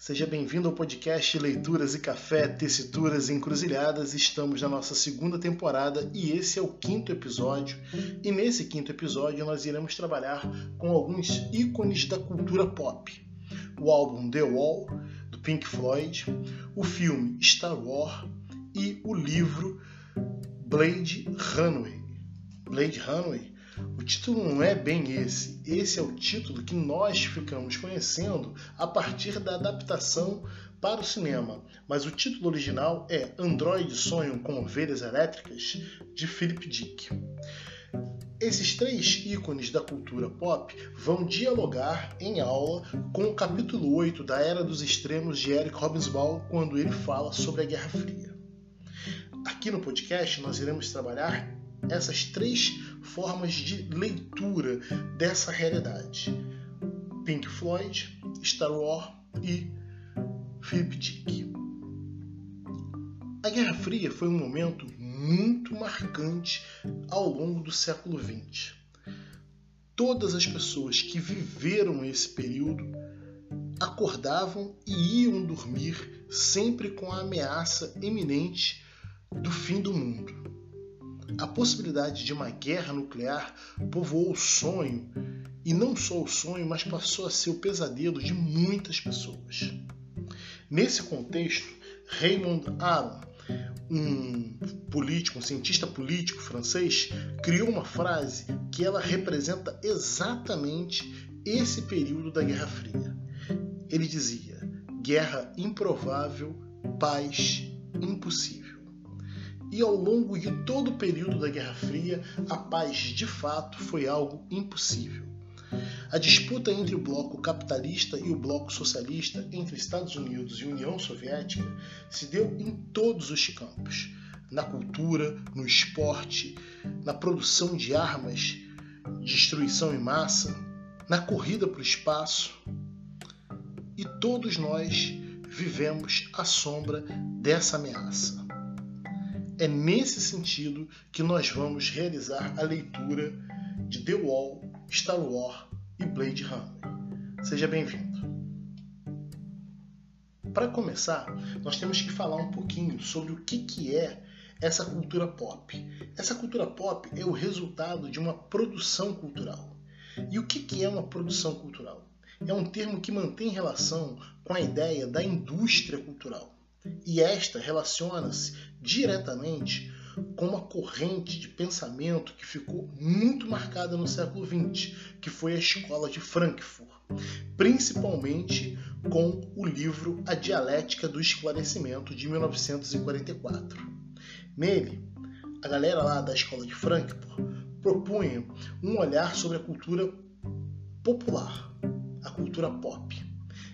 Seja bem-vindo ao podcast Leituras e Café, Tessituras e Encruzilhadas. Estamos na nossa segunda temporada e esse é o quinto episódio. E nesse quinto episódio nós iremos trabalhar com alguns ícones da cultura pop. O álbum The Wall, do Pink Floyd, o filme Star Wars e o livro Blade Runway. Blade Runway o título não é bem esse. Esse é o título que nós ficamos conhecendo a partir da adaptação para o cinema, mas o título original é Android Sonho com Ovelhas Elétricas, de Philip Dick. Esses três ícones da cultura pop vão dialogar em aula com o capítulo 8 da Era dos Extremos de Eric Hobsbawm, quando ele fala sobre a Guerra Fria. Aqui no podcast nós iremos trabalhar essas três formas de leitura dessa realidade: Pink Floyd, Star Wars e Philip Dick. A Guerra Fria foi um momento muito marcante ao longo do século XX. Todas as pessoas que viveram esse período acordavam e iam dormir sempre com a ameaça iminente do fim do mundo. A possibilidade de uma guerra nuclear povoou o sonho, e não só o sonho, mas passou a ser o pesadelo de muitas pessoas. Nesse contexto, Raymond Aron, um político, um cientista político francês, criou uma frase que ela representa exatamente esse período da Guerra Fria. Ele dizia: guerra improvável, paz impossível. E ao longo de todo o período da Guerra Fria, a paz de fato foi algo impossível. A disputa entre o bloco capitalista e o bloco socialista, entre Estados Unidos e União Soviética, se deu em todos os campos: na cultura, no esporte, na produção de armas, destruição em massa, na corrida para o espaço. E todos nós vivemos à sombra dessa ameaça. É nesse sentido que nós vamos realizar a leitura de The Wall, Star Wars e Blade Runner. Seja bem-vindo. Para começar, nós temos que falar um pouquinho sobre o que, que é essa cultura pop. Essa cultura pop é o resultado de uma produção cultural. E o que, que é uma produção cultural? É um termo que mantém relação com a ideia da indústria cultural. E esta relaciona-se diretamente com uma corrente de pensamento que ficou muito marcada no século XX, que foi a escola de Frankfurt, principalmente com o livro A Dialética do Esclarecimento de 1944. Nele, a galera lá da escola de Frankfurt propunha um olhar sobre a cultura popular, a cultura pop,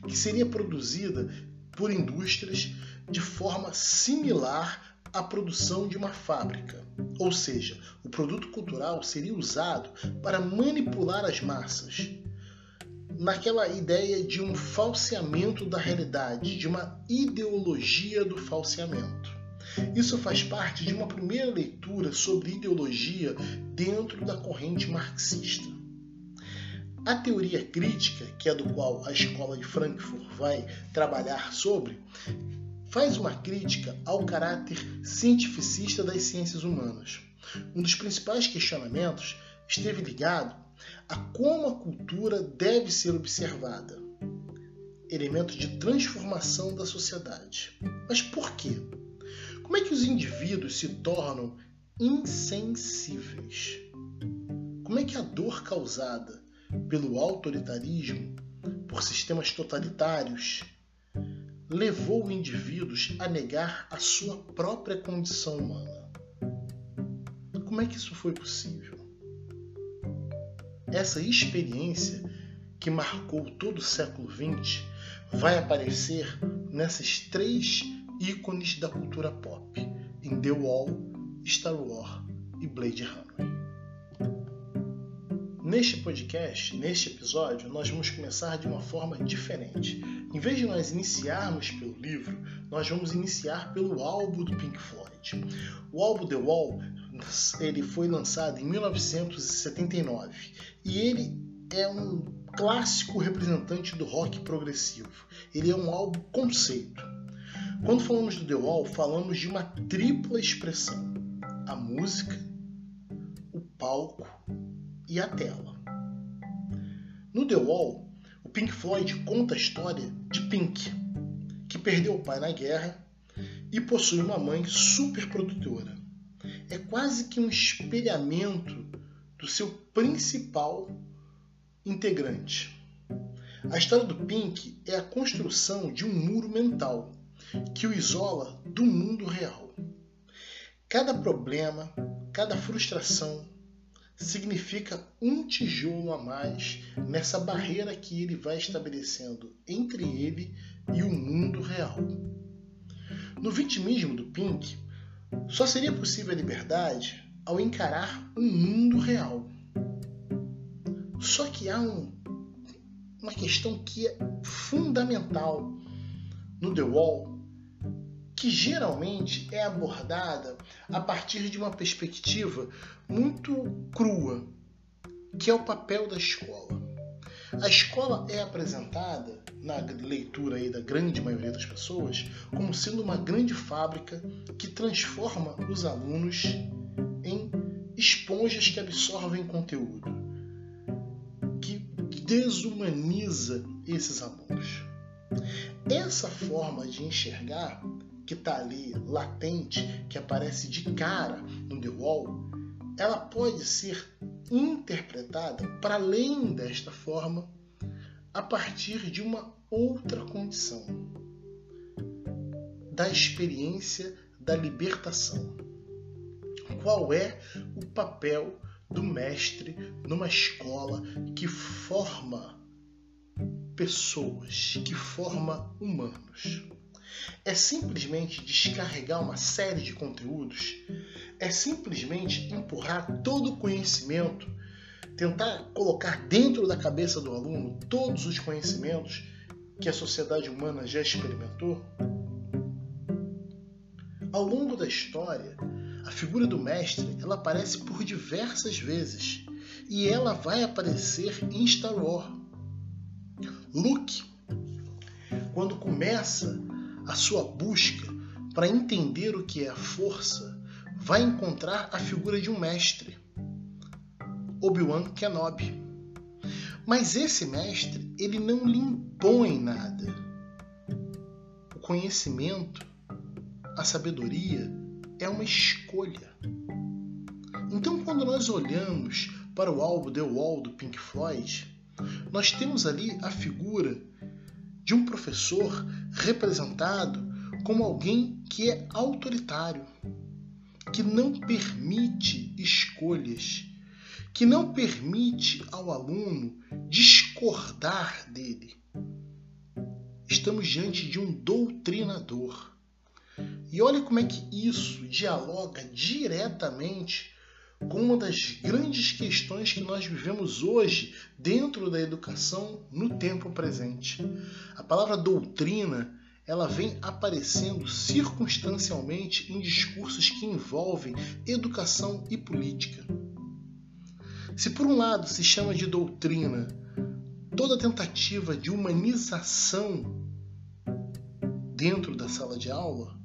que seria produzida por indústrias de forma similar à produção de uma fábrica. Ou seja, o produto cultural seria usado para manipular as massas. Naquela ideia de um falseamento da realidade, de uma ideologia do falseamento. Isso faz parte de uma primeira leitura sobre ideologia dentro da corrente marxista. A teoria crítica, que é do qual a escola de Frankfurt vai trabalhar sobre, faz uma crítica ao caráter cientificista das ciências humanas. Um dos principais questionamentos esteve ligado a como a cultura deve ser observada, elemento de transformação da sociedade. Mas por quê? Como é que os indivíduos se tornam insensíveis? Como é que a dor causada pelo autoritarismo, por sistemas totalitários, levou indivíduos a negar a sua própria condição humana. Como é que isso foi possível? Essa experiência que marcou todo o século XX vai aparecer nessas três ícones da cultura pop, em The Wall, Star Wars e Blade Runner. Neste podcast, neste episódio, nós vamos começar de uma forma diferente. Em vez de nós iniciarmos pelo livro, nós vamos iniciar pelo álbum do Pink Floyd. O álbum The Wall ele foi lançado em 1979 e ele é um clássico representante do rock progressivo. Ele é um álbum conceito. Quando falamos do The Wall, falamos de uma tripla expressão: a música, o palco e a tela. No The Wall, o Pink Floyd conta a história de Pink, que perdeu o pai na guerra e possui uma mãe super produtora. É quase que um espelhamento do seu principal integrante. A história do Pink é a construção de um muro mental que o isola do mundo real. Cada problema, cada frustração significa um tijolo a mais nessa barreira que ele vai estabelecendo entre ele e o mundo real. No vitimismo do Pink, só seria possível a liberdade ao encarar um mundo real. Só que há um, uma questão que é fundamental no The Wall, que geralmente é abordada a partir de uma perspectiva muito crua, que é o papel da escola. A escola é apresentada na leitura aí da grande maioria das pessoas como sendo uma grande fábrica que transforma os alunos em esponjas que absorvem conteúdo, que desumaniza esses alunos. Essa forma de enxergar que está ali latente, que aparece de cara no The Wall, ela pode ser interpretada para além desta forma a partir de uma outra condição da experiência da libertação. Qual é o papel do mestre numa escola que forma pessoas, que forma humanos? É simplesmente descarregar uma série de conteúdos? É simplesmente empurrar todo o conhecimento, tentar colocar dentro da cabeça do aluno todos os conhecimentos que a sociedade humana já experimentou? Ao longo da história, a figura do mestre ela aparece por diversas vezes e ela vai aparecer em Star Wars. Luke, quando começa a sua busca para entender o que é a força, vai encontrar a figura de um mestre, Obi-Wan Kenobi. Mas esse mestre, ele não lhe impõe nada. O conhecimento, a sabedoria é uma escolha. Então, quando nós olhamos para o álbum The Wall do Pink Floyd, nós temos ali a figura de um professor representado como alguém que é autoritário, que não permite escolhas, que não permite ao aluno discordar dele. Estamos diante de um doutrinador. E olha como é que isso dialoga diretamente com uma das grandes questões que nós vivemos hoje dentro da educação no tempo presente. A palavra doutrina ela vem aparecendo circunstancialmente em discursos que envolvem educação e política. Se por um lado se chama de doutrina toda tentativa de humanização dentro da sala de aula,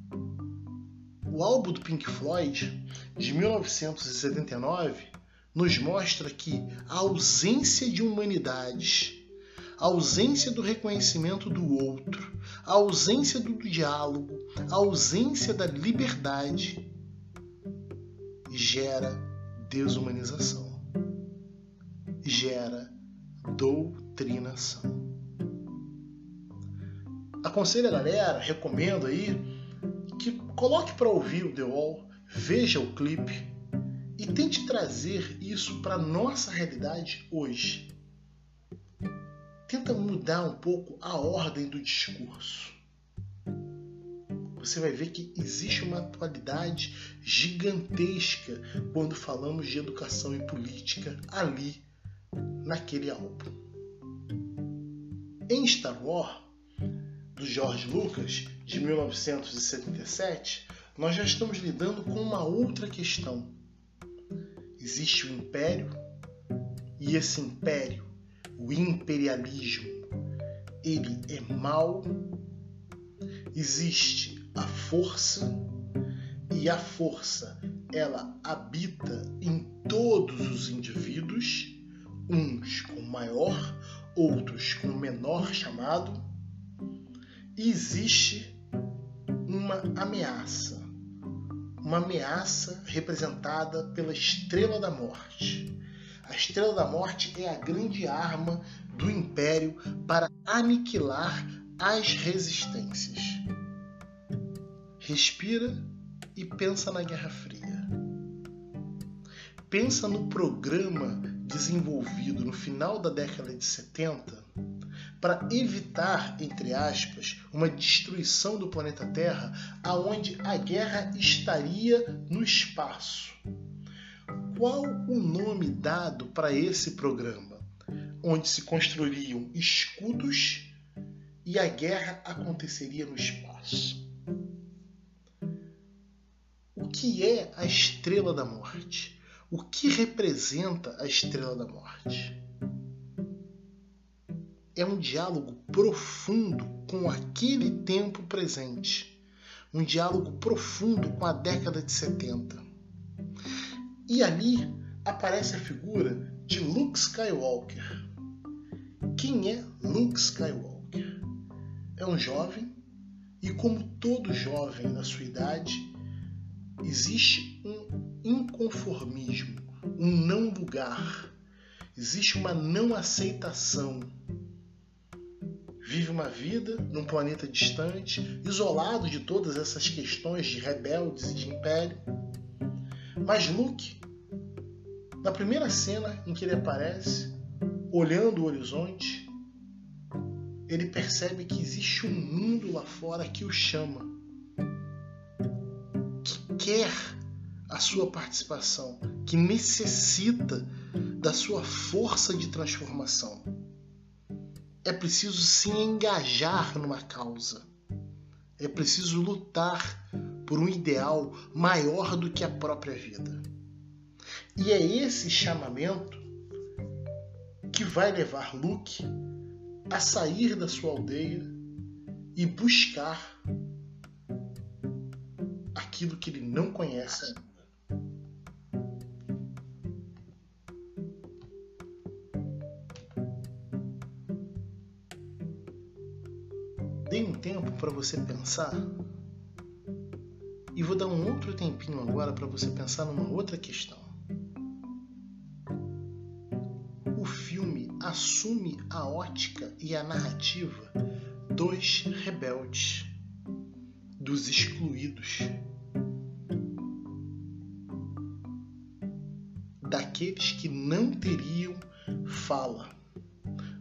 o álbum do Pink Floyd, de 1979, nos mostra que a ausência de humanidades, a ausência do reconhecimento do outro, a ausência do diálogo, a ausência da liberdade gera desumanização, gera doutrinação. Aconselho a galera, recomendo aí que coloque para ouvir o The Wall, veja o clipe e tente trazer isso para nossa realidade hoje. Tenta mudar um pouco a ordem do discurso. Você vai ver que existe uma atualidade gigantesca quando falamos de educação e política ali, naquele álbum. Em Star Wars, do George Lucas, de 1977, nós já estamos lidando com uma outra questão. Existe um império e esse império o imperialismo, ele é mal. Existe a força e a força ela habita em todos os indivíduos, uns com maior, outros com menor chamado. Existe uma ameaça, uma ameaça representada pela estrela da morte. A estrela da morte é a grande arma do império para aniquilar as resistências. Respira e pensa na Guerra Fria. Pensa no programa desenvolvido no final da década de 70 para evitar, entre aspas, uma destruição do planeta Terra aonde a guerra estaria no espaço. Qual o nome dado para esse programa? Onde se construiriam escudos e a guerra aconteceria no espaço. O que é a estrela da morte? O que representa a estrela da morte? É um diálogo profundo com aquele tempo presente, um diálogo profundo com a década de 70. E ali aparece a figura de Luke Skywalker. Quem é Luke Skywalker? É um jovem e, como todo jovem da sua idade, existe um inconformismo, um não lugar, existe uma não aceitação vive uma vida num planeta distante, isolado de todas essas questões de rebeldes e de império. Mas Luke, na primeira cena em que ele aparece, olhando o horizonte, ele percebe que existe um mundo lá fora que o chama, que quer a sua participação, que necessita da sua força de transformação é preciso se engajar numa causa. É preciso lutar por um ideal maior do que a própria vida. E é esse chamamento que vai levar Luke a sair da sua aldeia e buscar aquilo que ele não conhece Dei um tempo para você pensar e vou dar um outro tempinho agora para você pensar numa outra questão. O filme assume a ótica e a narrativa dos rebeldes, dos excluídos, daqueles que não teriam fala,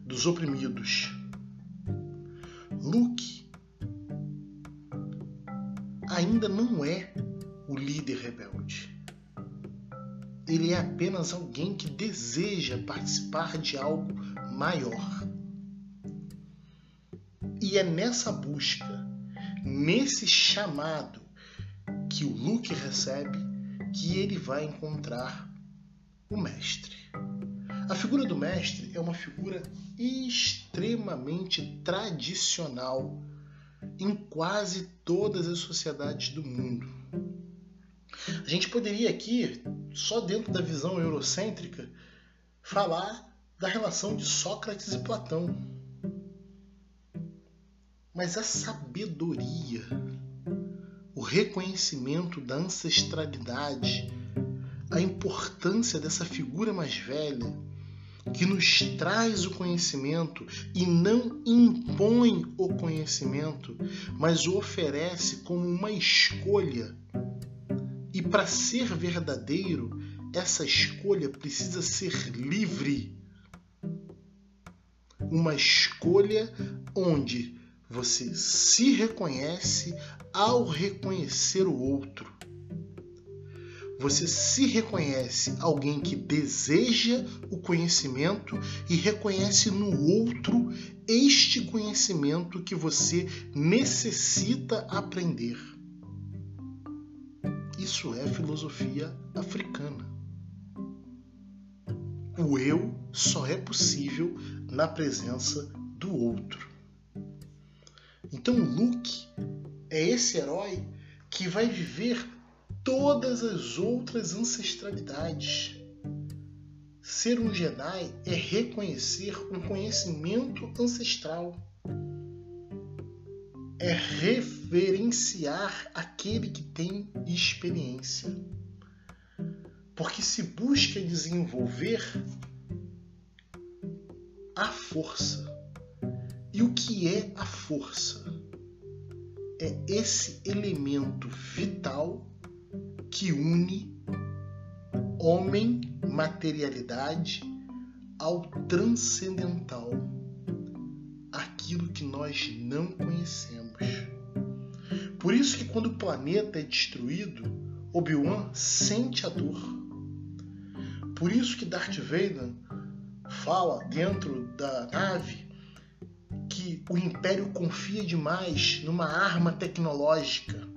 dos oprimidos Luke ainda não é o líder rebelde. Ele é apenas alguém que deseja participar de algo maior. E é nessa busca, nesse chamado que o Luke recebe, que ele vai encontrar o mestre. A figura do mestre é uma figura extremamente tradicional em quase todas as sociedades do mundo. A gente poderia aqui, só dentro da visão eurocêntrica, falar da relação de Sócrates e Platão. Mas a sabedoria, o reconhecimento da ancestralidade, a importância dessa figura mais velha, que nos traz o conhecimento e não impõe o conhecimento, mas o oferece como uma escolha. E para ser verdadeiro, essa escolha precisa ser livre. Uma escolha onde você se reconhece ao reconhecer o outro você se reconhece alguém que deseja o conhecimento e reconhece no outro este conhecimento que você necessita aprender. Isso é filosofia africana. O eu só é possível na presença do outro. Então Luke é esse herói que vai viver todas as outras ancestralidades. Ser um Jedi é reconhecer um conhecimento ancestral. É referenciar aquele que tem experiência. Porque se busca desenvolver a força. E o que é a força? É esse elemento vital que une homem, materialidade, ao transcendental, aquilo que nós não conhecemos. Por isso que quando o planeta é destruído, Obi-Wan sente a dor. Por isso que Darth Vader fala dentro da nave que o Império confia demais numa arma tecnológica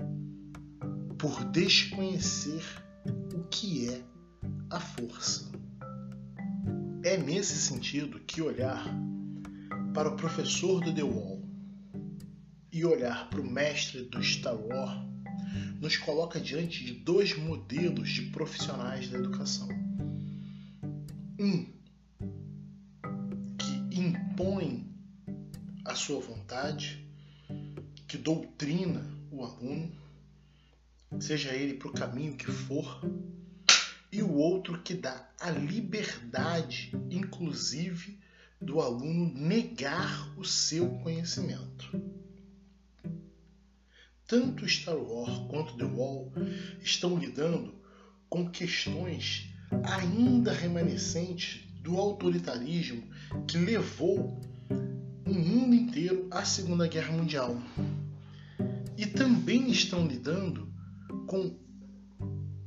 por desconhecer o que é a força. É nesse sentido que olhar para o professor do The Wall e olhar para o mestre do Star Wars nos coloca diante de dois modelos de profissionais da educação. Um que impõe a sua vontade, que doutrina o aluno, seja ele para o caminho que for, e o outro que dá a liberdade, inclusive, do aluno negar o seu conhecimento. Tanto Star Wars quanto The Wall estão lidando com questões ainda remanescentes do autoritarismo que levou o mundo inteiro à Segunda Guerra Mundial. E também estão lidando com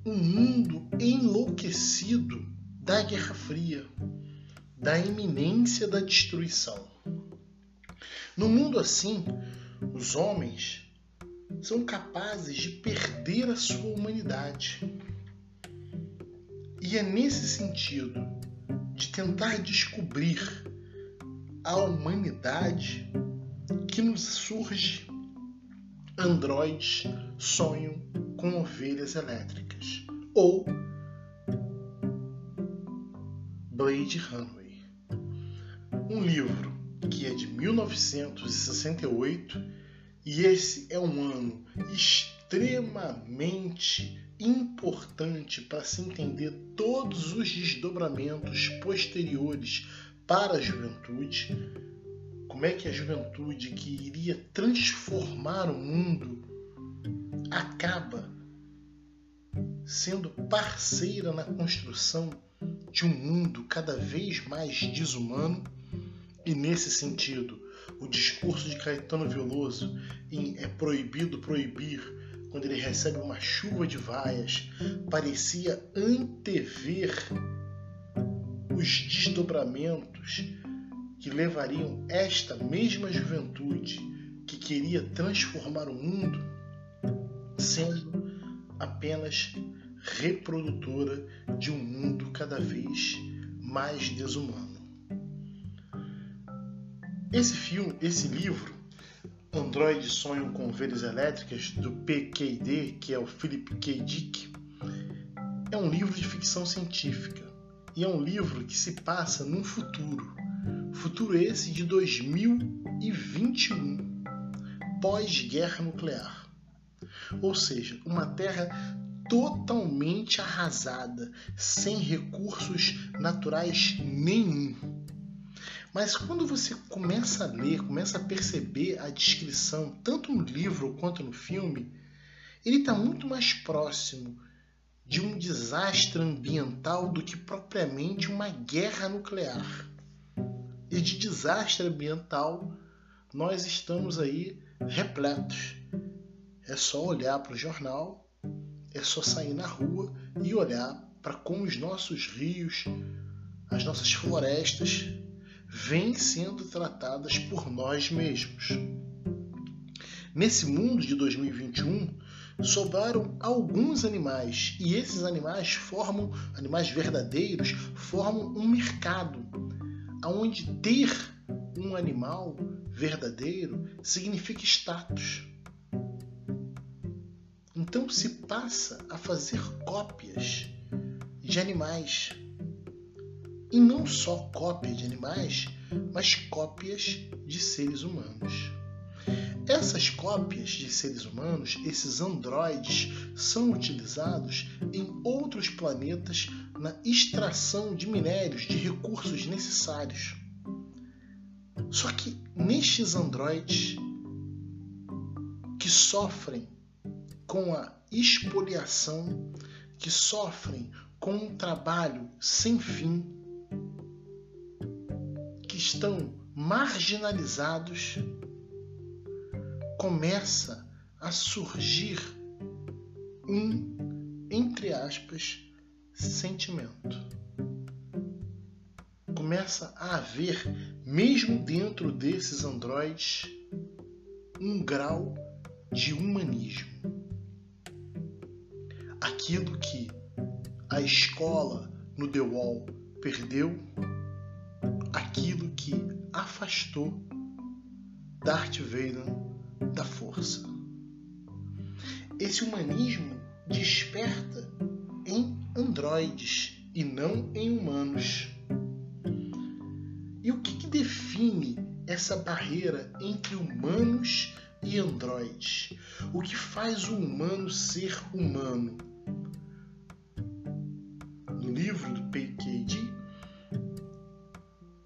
um mundo enlouquecido da Guerra Fria, da iminência da destruição. No mundo assim, os homens são capazes de perder a sua humanidade. E é nesse sentido de tentar descobrir a humanidade que nos surge androides sonham com ovelhas elétricas. Ou Blade Runway, um livro que é de 1968 e esse é um ano extremamente importante para se entender todos os desdobramentos posteriores para a juventude, como é que a juventude que iria transformar o mundo acaba sendo parceira na construção de um mundo cada vez mais desumano e nesse sentido o discurso de Caetano Veloso em É Proibido Proibir, quando ele recebe uma chuva de vaias, parecia antever os desdobramentos que levariam esta mesma juventude que queria transformar o mundo sendo apenas reprodutora de um mundo cada vez mais desumano. Esse filme, esse livro, Android Sonho com Ovelhas Elétricas, do PKD, que é o Philip K. Dick, é um livro de ficção científica e é um livro que se passa num futuro. Futuro esse de 2021, pós-guerra nuclear. Ou seja, uma Terra totalmente arrasada, sem recursos naturais nenhum. Mas quando você começa a ler, começa a perceber a descrição, tanto no livro quanto no filme, ele está muito mais próximo de um desastre ambiental do que propriamente uma guerra nuclear. E de desastre ambiental nós estamos aí repletos. É só olhar para o jornal, é só sair na rua e olhar para como os nossos rios, as nossas florestas vêm sendo tratadas por nós mesmos. Nesse mundo de 2021, sobraram alguns animais e esses animais formam, animais verdadeiros, formam um mercado onde ter um animal verdadeiro significa status. Então se passa a fazer cópias de animais. E não só cópia de animais, mas cópias de seres humanos. Essas cópias de seres humanos, esses androides, são utilizados em outros planetas na extração de minérios, de recursos necessários. Só que nestes androides que sofrem com a expoliação, que sofrem com um trabalho sem fim, que estão marginalizados, começa a surgir um, entre aspas, sentimento. Começa a haver, mesmo dentro desses androides, um grau de humanismo. Aquilo que a escola no The Wall perdeu, aquilo que afastou Darth Vader da força. Esse humanismo desperta em androides e não em humanos. E o que, que define essa barreira entre humanos e androides? O que faz o humano ser humano? No livro do PKD,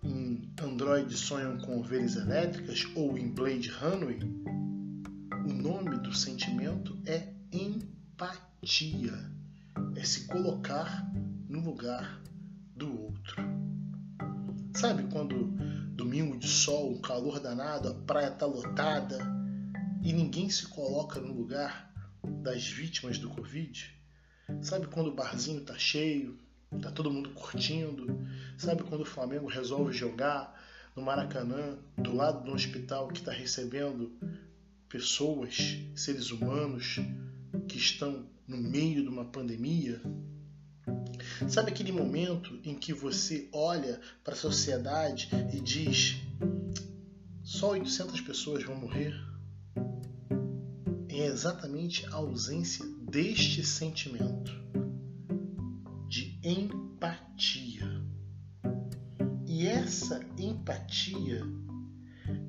em Androides Sonham com Ovelhas Elétricas ou em Blade Runway, o nome do sentimento é empatia. É se colocar no lugar do outro. Sabe quando domingo de sol, um calor danado, a praia tá lotada e ninguém se coloca no lugar das vítimas do Covid? Sabe quando o barzinho tá cheio, tá todo mundo curtindo? Sabe quando o Flamengo resolve jogar no Maracanã, do lado do hospital que está recebendo pessoas, seres humanos que estão no meio de uma pandemia? Sabe aquele momento em que você olha para a sociedade e diz: só 800 pessoas vão morrer? É exatamente a ausência deste sentimento de empatia. E essa empatia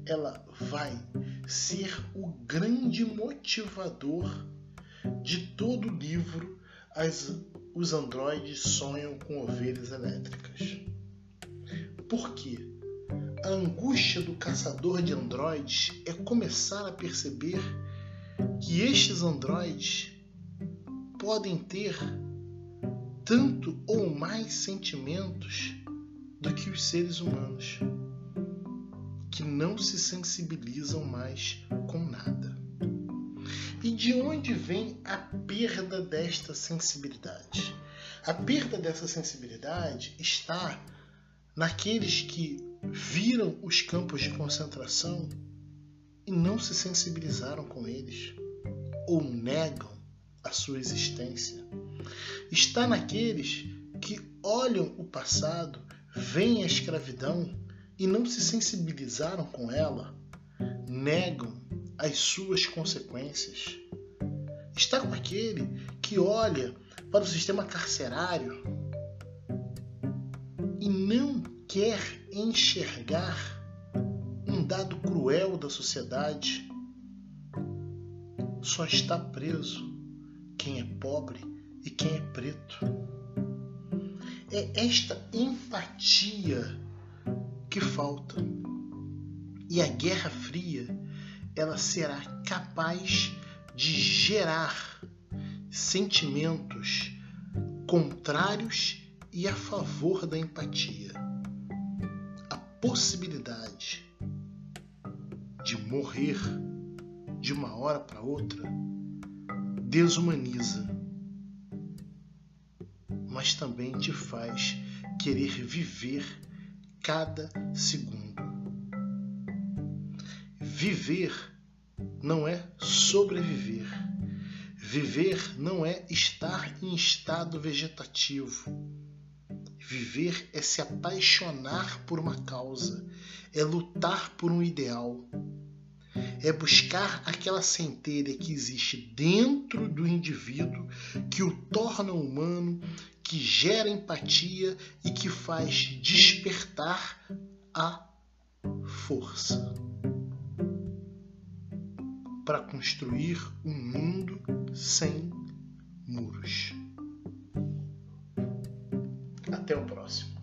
ela vai ser o grande motivador de todo o livro As, Os Androides Sonham com Ovelhas Elétricas. Por quê? A angústia do caçador de androides é começar a perceber que estes androides podem ter tanto ou mais sentimentos do que os seres humanos que não se sensibilizam mais com nada. E de onde vem a perda desta sensibilidade? A perda dessa sensibilidade está naqueles que viram os campos de concentração e não se sensibilizaram com eles, ou negam a sua existência. Está naqueles que olham o passado, veem a escravidão e não se sensibilizaram com ela, negam as suas consequências. Está com aquele que olha para o sistema carcerário e não quer enxergar um dado cruel da sociedade. Só está preso quem é pobre e quem é preto. É esta empatia que falta. E a Guerra Fria ela será capaz de gerar sentimentos contrários e a favor da empatia. A possibilidade de morrer de uma hora para outra desumaniza, mas também te faz querer viver cada segundo. Viver não é sobreviver. Viver não é estar em estado vegetativo. Viver é se apaixonar por uma causa, é lutar por um ideal, é buscar aquela centelha que existe dentro do indivíduo, que o torna humano, que gera empatia e que faz despertar a força para construir um mundo sem muros. Até o próximo.